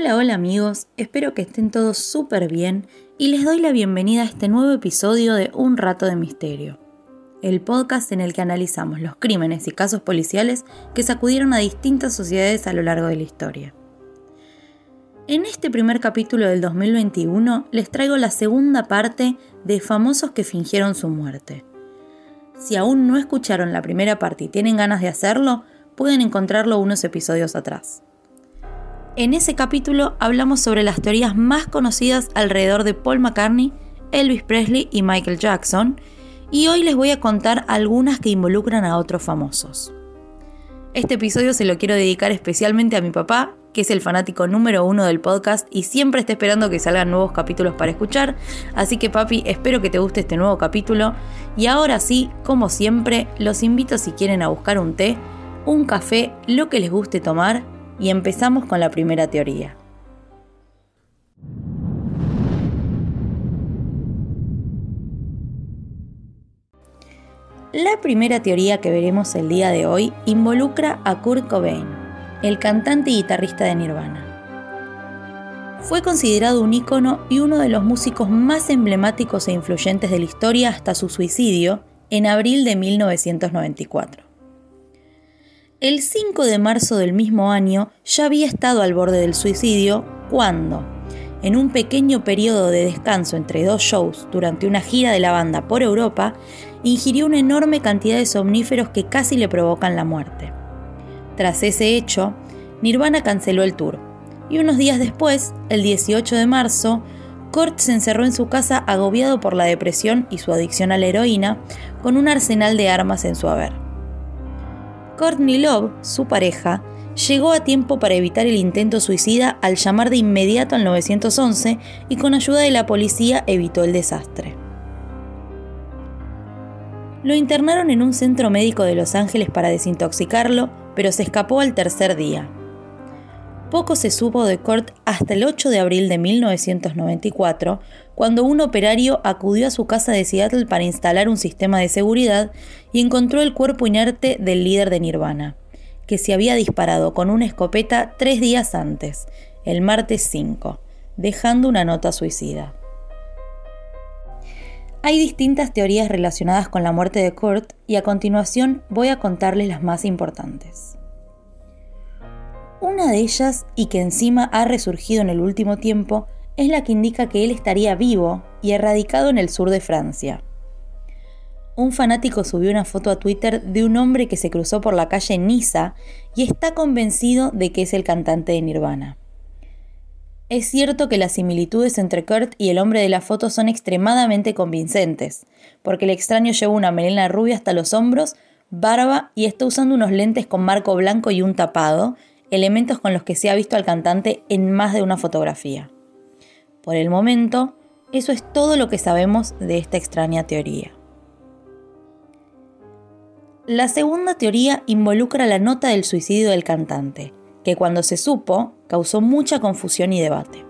Hola, hola amigos, espero que estén todos súper bien y les doy la bienvenida a este nuevo episodio de Un Rato de Misterio, el podcast en el que analizamos los crímenes y casos policiales que sacudieron a distintas sociedades a lo largo de la historia. En este primer capítulo del 2021 les traigo la segunda parte de famosos que fingieron su muerte. Si aún no escucharon la primera parte y tienen ganas de hacerlo, pueden encontrarlo unos episodios atrás. En ese capítulo hablamos sobre las teorías más conocidas alrededor de Paul McCartney, Elvis Presley y Michael Jackson, y hoy les voy a contar algunas que involucran a otros famosos. Este episodio se lo quiero dedicar especialmente a mi papá, que es el fanático número uno del podcast y siempre está esperando que salgan nuevos capítulos para escuchar. Así que papi, espero que te guste este nuevo capítulo. Y ahora sí, como siempre, los invito si quieren a buscar un té, un café, lo que les guste tomar, y empezamos con la primera teoría. La primera teoría que veremos el día de hoy involucra a Kurt Cobain, el cantante y guitarrista de Nirvana. Fue considerado un ícono y uno de los músicos más emblemáticos e influyentes de la historia hasta su suicidio en abril de 1994. El 5 de marzo del mismo año ya había estado al borde del suicidio cuando, en un pequeño periodo de descanso entre dos shows durante una gira de la banda por Europa, ingirió una enorme cantidad de somníferos que casi le provocan la muerte. Tras ese hecho, Nirvana canceló el tour, y unos días después, el 18 de marzo, Kurt se encerró en su casa agobiado por la depresión y su adicción a la heroína, con un arsenal de armas en su haber. Courtney Love, su pareja, llegó a tiempo para evitar el intento suicida al llamar de inmediato al 911 y con ayuda de la policía evitó el desastre. Lo internaron en un centro médico de Los Ángeles para desintoxicarlo, pero se escapó al tercer día. Poco se supo de Kurt hasta el 8 de abril de 1994, cuando un operario acudió a su casa de Seattle para instalar un sistema de seguridad y encontró el cuerpo inerte del líder de Nirvana, que se había disparado con una escopeta tres días antes, el martes 5, dejando una nota suicida. Hay distintas teorías relacionadas con la muerte de Kurt y a continuación voy a contarles las más importantes. Una de ellas, y que encima ha resurgido en el último tiempo, es la que indica que él estaría vivo y erradicado en el sur de Francia. Un fanático subió una foto a Twitter de un hombre que se cruzó por la calle Niza y está convencido de que es el cantante de Nirvana. Es cierto que las similitudes entre Kurt y el hombre de la foto son extremadamente convincentes, porque el extraño lleva una melena rubia hasta los hombros, barba y está usando unos lentes con marco blanco y un tapado, elementos con los que se ha visto al cantante en más de una fotografía. Por el momento, eso es todo lo que sabemos de esta extraña teoría. La segunda teoría involucra la nota del suicidio del cantante, que cuando se supo causó mucha confusión y debate.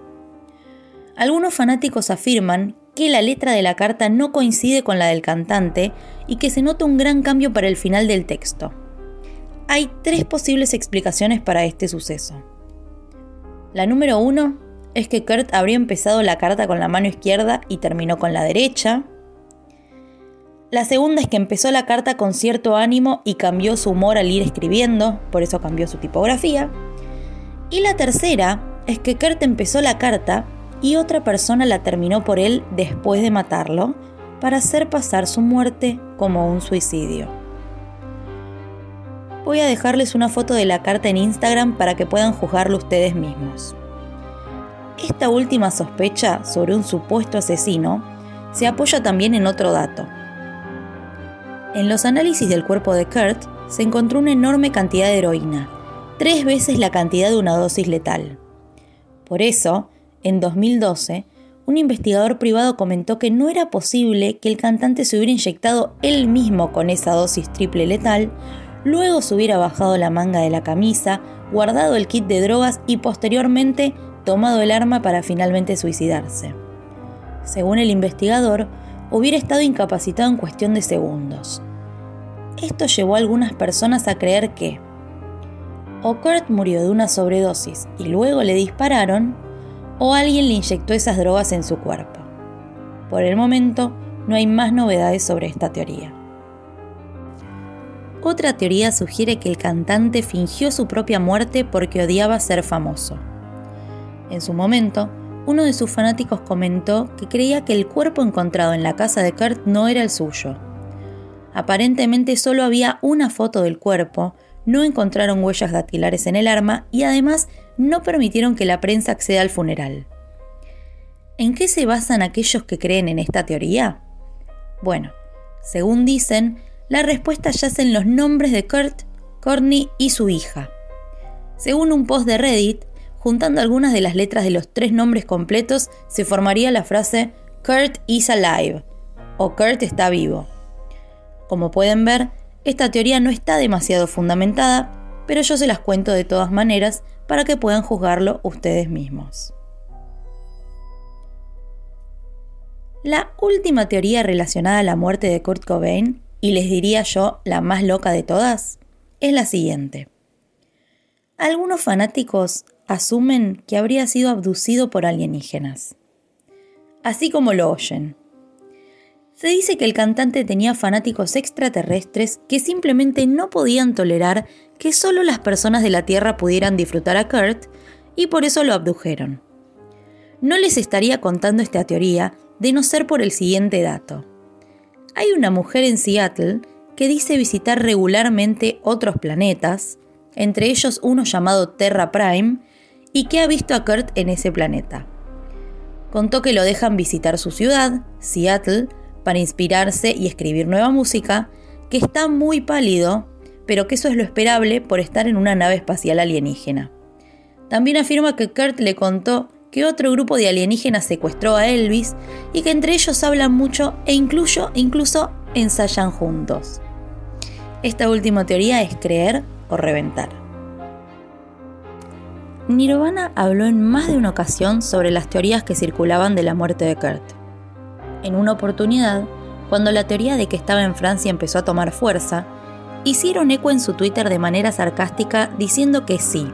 Algunos fanáticos afirman que la letra de la carta no coincide con la del cantante y que se nota un gran cambio para el final del texto. Hay tres posibles explicaciones para este suceso. La número uno es que Kurt habría empezado la carta con la mano izquierda y terminó con la derecha. La segunda es que empezó la carta con cierto ánimo y cambió su humor al ir escribiendo, por eso cambió su tipografía. Y la tercera es que Kurt empezó la carta y otra persona la terminó por él después de matarlo para hacer pasar su muerte como un suicidio voy a dejarles una foto de la carta en Instagram para que puedan juzgarlo ustedes mismos. Esta última sospecha sobre un supuesto asesino se apoya también en otro dato. En los análisis del cuerpo de Kurt se encontró una enorme cantidad de heroína, tres veces la cantidad de una dosis letal. Por eso, en 2012, un investigador privado comentó que no era posible que el cantante se hubiera inyectado él mismo con esa dosis triple letal luego se hubiera bajado la manga de la camisa, guardado el kit de drogas y posteriormente tomado el arma para finalmente suicidarse. Según el investigador, hubiera estado incapacitado en cuestión de segundos. Esto llevó a algunas personas a creer que o Kurt murió de una sobredosis y luego le dispararon, o alguien le inyectó esas drogas en su cuerpo. Por el momento, no hay más novedades sobre esta teoría. Otra teoría sugiere que el cantante fingió su propia muerte porque odiaba ser famoso. En su momento, uno de sus fanáticos comentó que creía que el cuerpo encontrado en la casa de Kurt no era el suyo. Aparentemente solo había una foto del cuerpo, no encontraron huellas dactilares en el arma y además no permitieron que la prensa acceda al funeral. ¿En qué se basan aquellos que creen en esta teoría? Bueno, según dicen, la respuesta yace en los nombres de Kurt, Courtney y su hija. Según un post de Reddit, juntando algunas de las letras de los tres nombres completos, se formaría la frase Kurt is alive o Kurt está vivo. Como pueden ver, esta teoría no está demasiado fundamentada, pero yo se las cuento de todas maneras para que puedan juzgarlo ustedes mismos. La última teoría relacionada a la muerte de Kurt Cobain, y les diría yo la más loca de todas, es la siguiente. Algunos fanáticos asumen que habría sido abducido por alienígenas. Así como lo oyen. Se dice que el cantante tenía fanáticos extraterrestres que simplemente no podían tolerar que solo las personas de la Tierra pudieran disfrutar a Kurt y por eso lo abdujeron. No les estaría contando esta teoría de no ser por el siguiente dato. Hay una mujer en Seattle que dice visitar regularmente otros planetas, entre ellos uno llamado Terra Prime, y que ha visto a Kurt en ese planeta. Contó que lo dejan visitar su ciudad, Seattle, para inspirarse y escribir nueva música, que está muy pálido, pero que eso es lo esperable por estar en una nave espacial alienígena. También afirma que Kurt le contó que otro grupo de alienígenas secuestró a Elvis y que entre ellos hablan mucho e incluso, incluso ensayan juntos. Esta última teoría es creer o reventar. Nirvana habló en más de una ocasión sobre las teorías que circulaban de la muerte de Kurt en una oportunidad, cuando la teoría de que estaba en Francia empezó a tomar fuerza, hicieron eco en su Twitter de manera sarcástica diciendo que sí,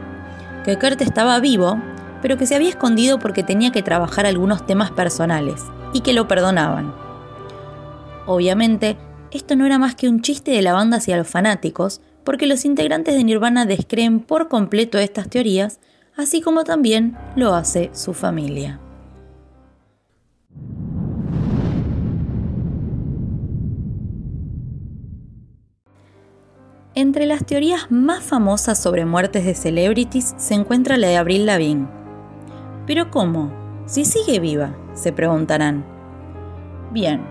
que Kurt estaba vivo, pero que se había escondido porque tenía que trabajar algunos temas personales y que lo perdonaban. Obviamente, esto no era más que un chiste de la banda hacia los fanáticos, porque los integrantes de Nirvana descreen por completo estas teorías, así como también lo hace su familia. Entre las teorías más famosas sobre muertes de celebrities se encuentra la de Avril Lavigne. ¿Pero cómo? Si sigue viva, se preguntarán. Bien,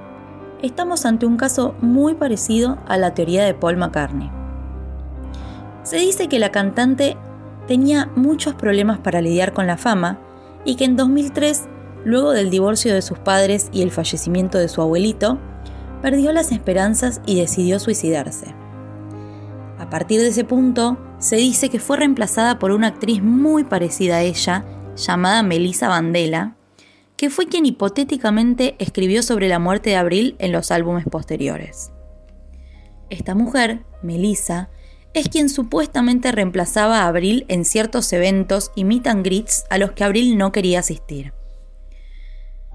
estamos ante un caso muy parecido a la teoría de Paul McCartney. Se dice que la cantante tenía muchos problemas para lidiar con la fama y que en 2003, luego del divorcio de sus padres y el fallecimiento de su abuelito, perdió las esperanzas y decidió suicidarse. A partir de ese punto, se dice que fue reemplazada por una actriz muy parecida a ella, llamada Melissa Vandela, que fue quien hipotéticamente escribió sobre la muerte de Abril en los álbumes posteriores. Esta mujer, Melissa, es quien supuestamente reemplazaba a Abril en ciertos eventos y meet and greets a los que Abril no quería asistir.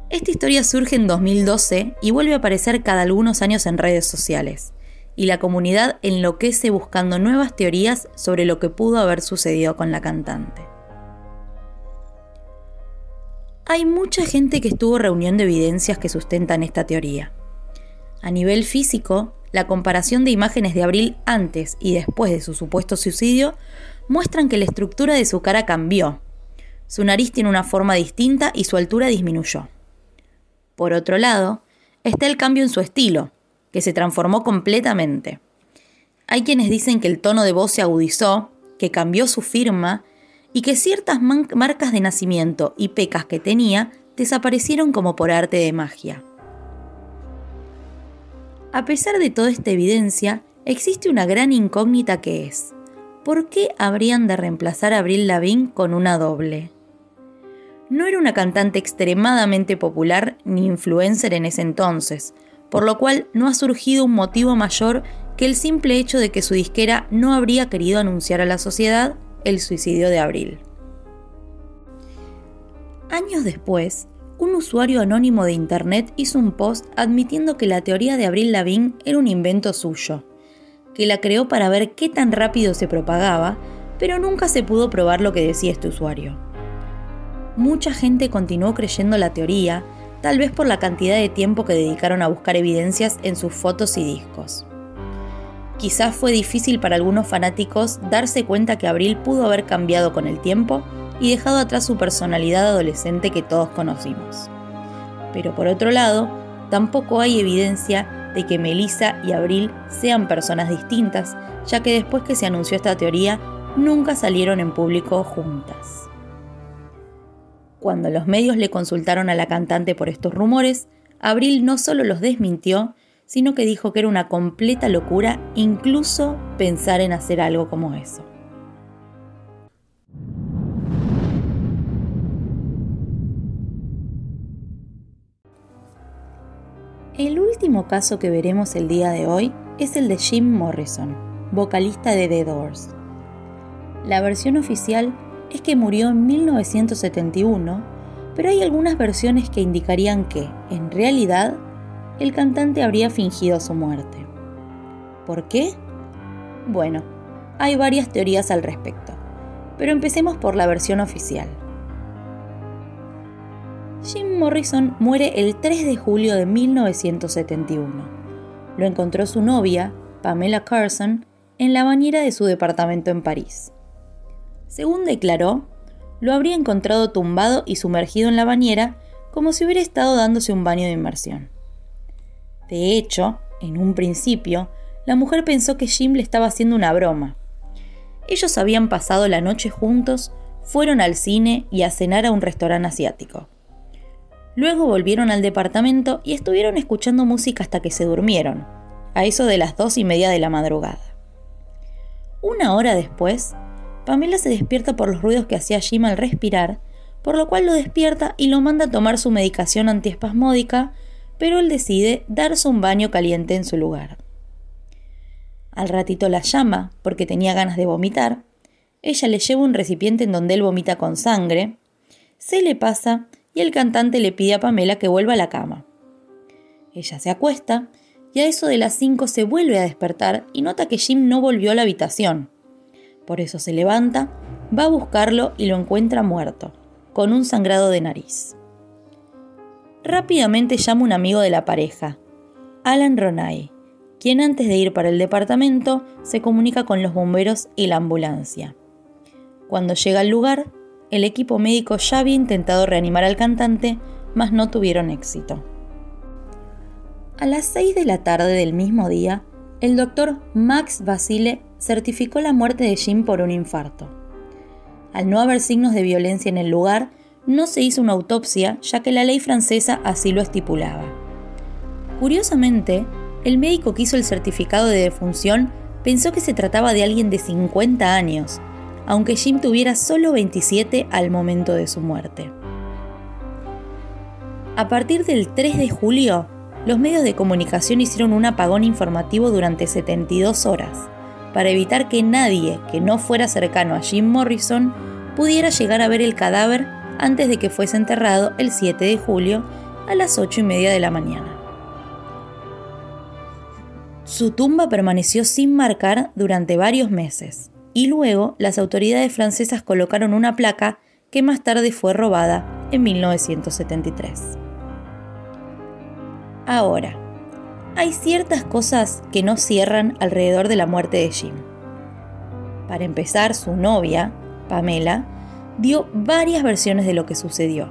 Esta historia surge en 2012 y vuelve a aparecer cada algunos años en redes sociales y la comunidad enloquece buscando nuevas teorías sobre lo que pudo haber sucedido con la cantante. Hay mucha gente que estuvo reuniendo evidencias que sustentan esta teoría. A nivel físico, la comparación de imágenes de Abril antes y después de su supuesto suicidio muestran que la estructura de su cara cambió. Su nariz tiene una forma distinta y su altura disminuyó. Por otro lado, está el cambio en su estilo, que se transformó completamente. Hay quienes dicen que el tono de voz se agudizó, que cambió su firma y que ciertas marcas de nacimiento y pecas que tenía desaparecieron como por arte de magia. A pesar de toda esta evidencia, existe una gran incógnita que es, ¿por qué habrían de reemplazar a Avril Lavigne con una doble? No era una cantante extremadamente popular ni influencer en ese entonces, por lo cual no ha surgido un motivo mayor que el simple hecho de que su disquera no habría querido anunciar a la sociedad el suicidio de Abril. Años después, un usuario anónimo de Internet hizo un post admitiendo que la teoría de Abril Lavigne era un invento suyo, que la creó para ver qué tan rápido se propagaba, pero nunca se pudo probar lo que decía este usuario. Mucha gente continuó creyendo la teoría, tal vez por la cantidad de tiempo que dedicaron a buscar evidencias en sus fotos y discos. Quizás fue difícil para algunos fanáticos darse cuenta que Abril pudo haber cambiado con el tiempo y dejado atrás su personalidad adolescente que todos conocimos. Pero por otro lado, tampoco hay evidencia de que Melissa y Abril sean personas distintas, ya que después que se anunció esta teoría, nunca salieron en público juntas. Cuando los medios le consultaron a la cantante por estos rumores, Abril no solo los desmintió, sino que dijo que era una completa locura incluso pensar en hacer algo como eso. El último caso que veremos el día de hoy es el de Jim Morrison, vocalista de The Doors. La versión oficial es que murió en 1971, pero hay algunas versiones que indicarían que, en realidad, el cantante habría fingido su muerte. ¿Por qué? Bueno, hay varias teorías al respecto, pero empecemos por la versión oficial. Jim Morrison muere el 3 de julio de 1971. Lo encontró su novia, Pamela Carson, en la bañera de su departamento en París. Según declaró, lo habría encontrado tumbado y sumergido en la bañera como si hubiera estado dándose un baño de inmersión. De hecho, en un principio, la mujer pensó que Jim le estaba haciendo una broma. Ellos habían pasado la noche juntos, fueron al cine y a cenar a un restaurante asiático. Luego volvieron al departamento y estuvieron escuchando música hasta que se durmieron, a eso de las dos y media de la madrugada. Una hora después, Pamela se despierta por los ruidos que hacía Jim al respirar, por lo cual lo despierta y lo manda a tomar su medicación antiespasmódica pero él decide darse un baño caliente en su lugar. Al ratito la llama porque tenía ganas de vomitar. Ella le lleva un recipiente en donde él vomita con sangre. Se le pasa y el cantante le pide a Pamela que vuelva a la cama. Ella se acuesta y a eso de las 5 se vuelve a despertar y nota que Jim no volvió a la habitación. Por eso se levanta, va a buscarlo y lo encuentra muerto, con un sangrado de nariz. Rápidamente llama un amigo de la pareja, Alan Ronay, quien antes de ir para el departamento se comunica con los bomberos y la ambulancia. Cuando llega al lugar, el equipo médico ya había intentado reanimar al cantante, mas no tuvieron éxito. A las 6 de la tarde del mismo día, el doctor Max Basile certificó la muerte de Jim por un infarto. Al no haber signos de violencia en el lugar, no se hizo una autopsia ya que la ley francesa así lo estipulaba. Curiosamente, el médico que hizo el certificado de defunción pensó que se trataba de alguien de 50 años, aunque Jim tuviera solo 27 al momento de su muerte. A partir del 3 de julio, los medios de comunicación hicieron un apagón informativo durante 72 horas, para evitar que nadie que no fuera cercano a Jim Morrison pudiera llegar a ver el cadáver antes de que fuese enterrado el 7 de julio a las 8 y media de la mañana. Su tumba permaneció sin marcar durante varios meses y luego las autoridades francesas colocaron una placa que más tarde fue robada en 1973. Ahora, hay ciertas cosas que no cierran alrededor de la muerte de Jim. Para empezar, su novia, Pamela, dio varias versiones de lo que sucedió.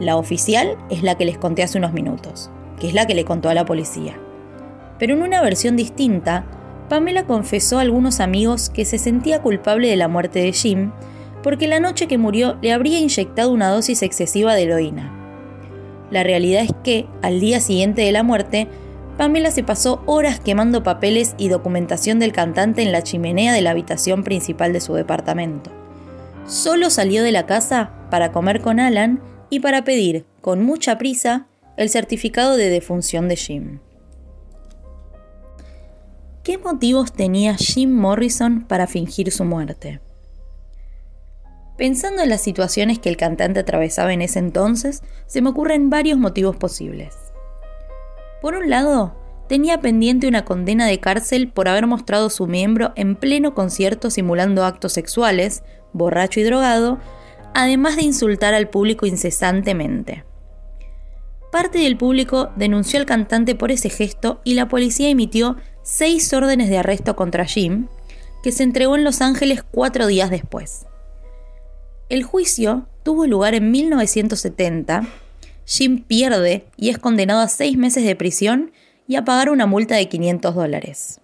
La oficial es la que les conté hace unos minutos, que es la que le contó a la policía. Pero en una versión distinta, Pamela confesó a algunos amigos que se sentía culpable de la muerte de Jim porque la noche que murió le habría inyectado una dosis excesiva de heroína. La realidad es que, al día siguiente de la muerte, Pamela se pasó horas quemando papeles y documentación del cantante en la chimenea de la habitación principal de su departamento solo salió de la casa para comer con Alan y para pedir, con mucha prisa, el certificado de defunción de Jim. ¿Qué motivos tenía Jim Morrison para fingir su muerte? Pensando en las situaciones que el cantante atravesaba en ese entonces, se me ocurren varios motivos posibles. Por un lado, tenía pendiente una condena de cárcel por haber mostrado su miembro en pleno concierto simulando actos sexuales, borracho y drogado, además de insultar al público incesantemente. Parte del público denunció al cantante por ese gesto y la policía emitió seis órdenes de arresto contra Jim, que se entregó en Los Ángeles cuatro días después. El juicio tuvo lugar en 1970. Jim pierde y es condenado a seis meses de prisión y a pagar una multa de 500 dólares.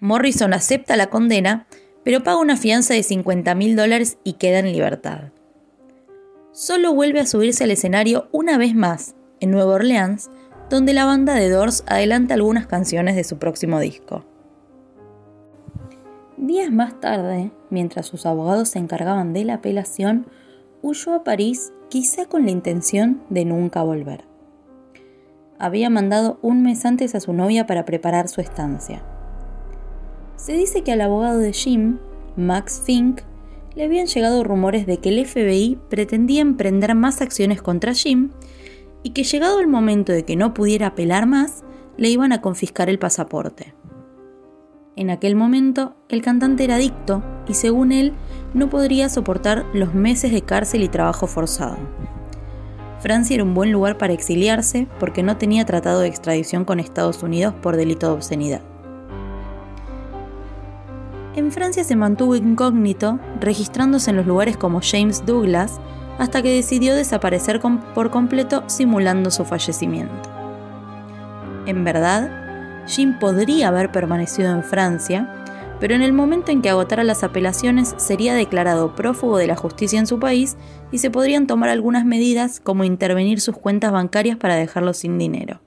Morrison acepta la condena, pero paga una fianza de 50 mil dólares y queda en libertad. Solo vuelve a subirse al escenario una vez más, en Nueva Orleans, donde la banda de Doors adelanta algunas canciones de su próximo disco. Días más tarde, mientras sus abogados se encargaban de la apelación, huyó a París quizá con la intención de nunca volver. Había mandado un mes antes a su novia para preparar su estancia. Se dice que al abogado de Jim, Max Fink, le habían llegado rumores de que el FBI pretendía emprender más acciones contra Jim y que llegado el momento de que no pudiera apelar más, le iban a confiscar el pasaporte. En aquel momento, el cantante era adicto y según él, no podría soportar los meses de cárcel y trabajo forzado. Francia era un buen lugar para exiliarse porque no tenía tratado de extradición con Estados Unidos por delito de obscenidad. En Francia se mantuvo incógnito, registrándose en los lugares como James Douglas, hasta que decidió desaparecer por completo simulando su fallecimiento. En verdad, Jim podría haber permanecido en Francia, pero en el momento en que agotara las apelaciones sería declarado prófugo de la justicia en su país y se podrían tomar algunas medidas como intervenir sus cuentas bancarias para dejarlo sin dinero.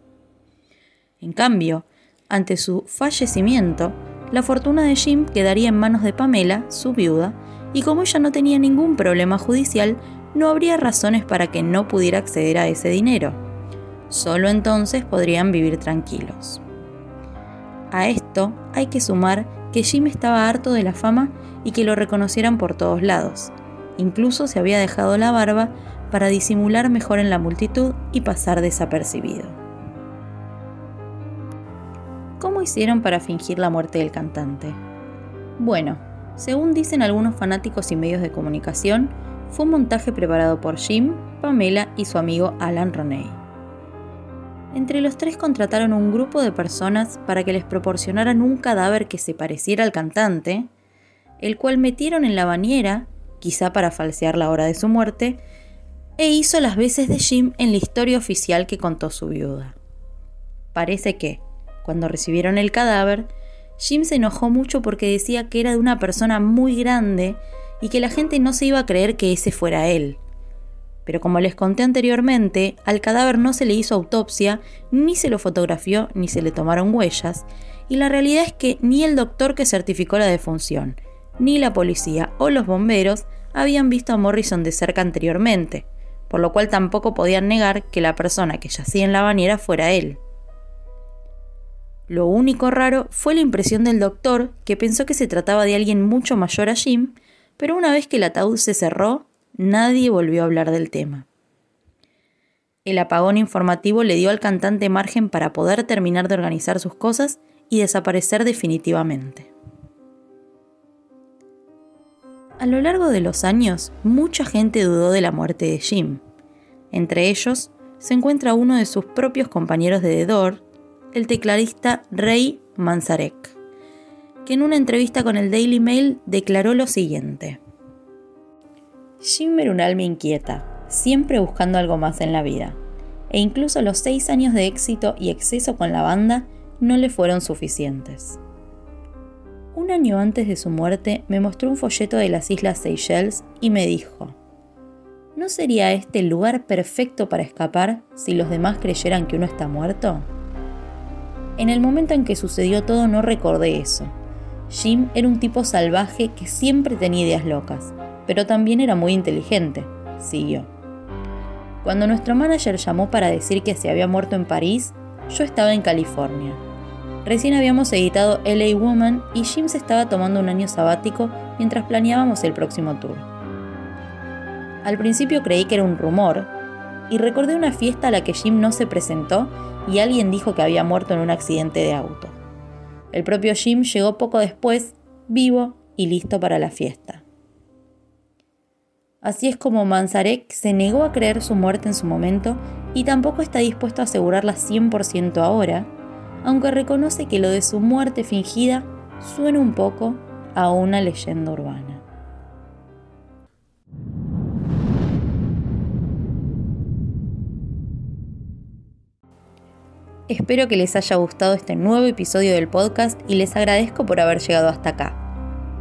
En cambio, ante su fallecimiento, la fortuna de Jim quedaría en manos de Pamela, su viuda, y como ella no tenía ningún problema judicial, no habría razones para que no pudiera acceder a ese dinero. Solo entonces podrían vivir tranquilos. A esto hay que sumar que Jim estaba harto de la fama y que lo reconocieran por todos lados. Incluso se había dejado la barba para disimular mejor en la multitud y pasar desapercibido. Hicieron para fingir la muerte del cantante? Bueno, según dicen algunos fanáticos y medios de comunicación, fue un montaje preparado por Jim, Pamela y su amigo Alan Roney. Entre los tres contrataron un grupo de personas para que les proporcionaran un cadáver que se pareciera al cantante, el cual metieron en la bañera, quizá para falsear la hora de su muerte, e hizo las veces de Jim en la historia oficial que contó su viuda. Parece que, cuando recibieron el cadáver, Jim se enojó mucho porque decía que era de una persona muy grande y que la gente no se iba a creer que ese fuera él. Pero como les conté anteriormente, al cadáver no se le hizo autopsia, ni se lo fotografió, ni se le tomaron huellas, y la realidad es que ni el doctor que certificó la defunción, ni la policía o los bomberos habían visto a Morrison de cerca anteriormente, por lo cual tampoco podían negar que la persona que yacía en la bañera fuera él. Lo único raro fue la impresión del doctor, que pensó que se trataba de alguien mucho mayor a Jim, pero una vez que el ataúd se cerró, nadie volvió a hablar del tema. El apagón informativo le dio al cantante margen para poder terminar de organizar sus cosas y desaparecer definitivamente. A lo largo de los años, mucha gente dudó de la muerte de Jim. Entre ellos, se encuentra uno de sus propios compañeros de The el tecladista Ray Manzarek, que en una entrevista con el Daily Mail declaró lo siguiente. Jim era un alma inquieta, siempre buscando algo más en la vida, e incluso los seis años de éxito y exceso con la banda no le fueron suficientes. Un año antes de su muerte me mostró un folleto de las Islas Seychelles y me dijo, ¿no sería este el lugar perfecto para escapar si los demás creyeran que uno está muerto? En el momento en que sucedió todo no recordé eso. Jim era un tipo salvaje que siempre tenía ideas locas pero también era muy inteligente, siguió. Cuando nuestro manager llamó para decir que se había muerto en París, yo estaba en California. Recién habíamos editado LA Woman y Jim se estaba tomando un año sabático mientras planeábamos el próximo tour. Al principio creí que era un rumor y recordé una fiesta a la que Jim no se presentó y alguien dijo que había muerto en un accidente de auto. El propio Jim llegó poco después, vivo y listo para la fiesta. Así es como Manzarek se negó a creer su muerte en su momento y tampoco está dispuesto a asegurarla 100% ahora, aunque reconoce que lo de su muerte fingida suena un poco a una leyenda urbana. Espero que les haya gustado este nuevo episodio del podcast y les agradezco por haber llegado hasta acá.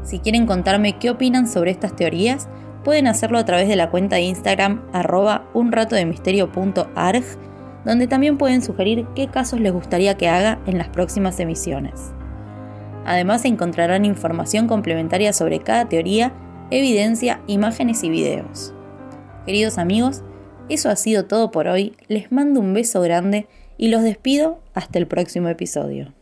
Si quieren contarme qué opinan sobre estas teorías, pueden hacerlo a través de la cuenta de Instagram arroba unratodemisterio.arg, donde también pueden sugerir qué casos les gustaría que haga en las próximas emisiones. Además encontrarán información complementaria sobre cada teoría, evidencia, imágenes y videos. Queridos amigos, eso ha sido todo por hoy, les mando un beso grande y los despido hasta el próximo episodio.